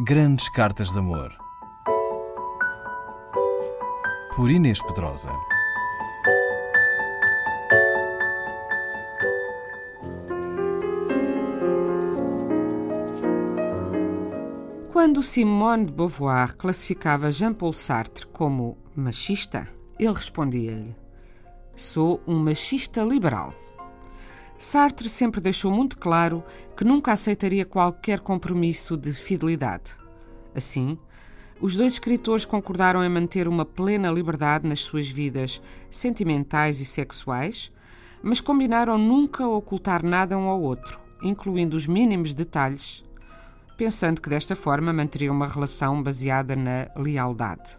Grandes Cartas de Amor. Por Inês Pedrosa. Quando Simone de Beauvoir classificava Jean-Paul Sartre como machista, ele respondia-lhe: Sou um machista liberal. Sartre sempre deixou muito claro que nunca aceitaria qualquer compromisso de fidelidade. Assim, os dois escritores concordaram em manter uma plena liberdade nas suas vidas sentimentais e sexuais, mas combinaram nunca ocultar nada um ao outro, incluindo os mínimos detalhes, pensando que desta forma manteriam uma relação baseada na lealdade.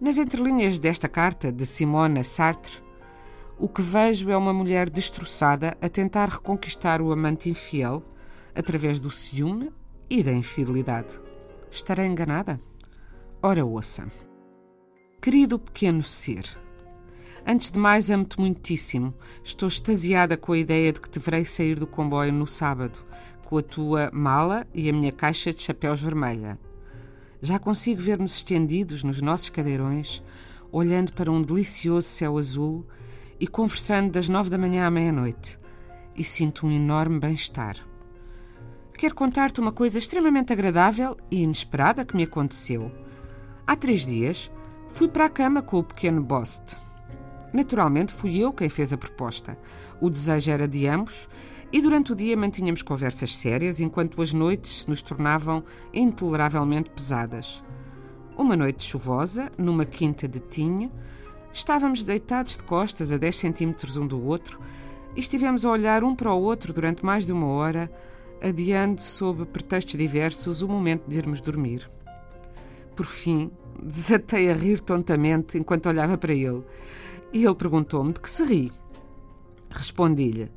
Nas entrelinhas desta carta de Simone Sartre, o que vejo é uma mulher destroçada a tentar reconquistar o amante infiel através do ciúme e da infidelidade. Estarei enganada? Ora, ouça. Querido pequeno ser, antes de mais amo-te muitíssimo. Estou extasiada com a ideia de que deverei sair do comboio no sábado, com a tua mala e a minha caixa de chapéus vermelha. Já consigo ver-nos estendidos nos nossos cadeirões, olhando para um delicioso céu azul e conversando das nove da manhã à meia-noite. E sinto um enorme bem-estar. Quero contar-te uma coisa extremamente agradável e inesperada que me aconteceu. Há três dias fui para a cama com o pequeno Bost. Naturalmente fui eu quem fez a proposta. O desejo era de ambos e durante o dia mantínhamos conversas sérias enquanto as noites se nos tornavam intoleravelmente pesadas. Uma noite chuvosa, numa quinta de tinha, Estávamos deitados de costas a 10 centímetros um do outro e estivemos a olhar um para o outro durante mais de uma hora, adiando, sob pretextos diversos, o momento de irmos dormir. Por fim, desatei a rir tontamente enquanto olhava para ele. E ele perguntou-me de que se ri. Respondi-lhe: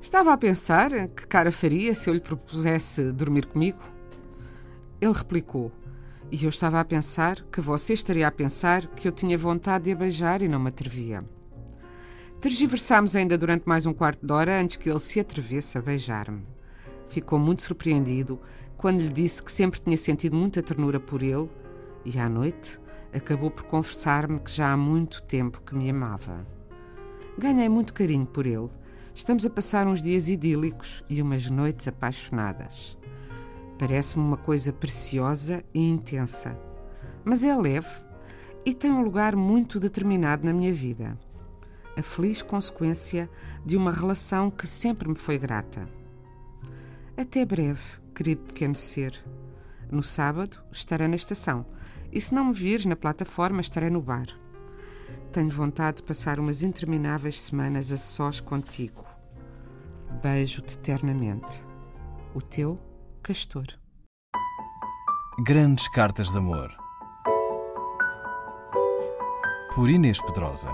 Estava a pensar que cara faria se eu lhe propusesse dormir comigo. Ele replicou: e eu estava a pensar que você estaria a pensar que eu tinha vontade de a beijar e não me atrevia. Tergiversámos ainda durante mais um quarto de hora antes que ele se atrevesse a beijar-me. Ficou muito surpreendido quando lhe disse que sempre tinha sentido muita ternura por ele e, à noite, acabou por confessar-me que já há muito tempo que me amava. Ganhei muito carinho por ele. Estamos a passar uns dias idílicos e umas noites apaixonadas. Parece-me uma coisa preciosa e intensa, mas é leve e tem um lugar muito determinado na minha vida. A feliz consequência de uma relação que sempre me foi grata. Até breve, querido pequeno ser. No sábado estarei na estação e se não me vires na plataforma estarei no bar. Tenho vontade de passar umas intermináveis semanas a sós contigo. Beijo-te eternamente. O teu Castor. Grandes Cartas de Amor. Por Inês Pedrosa.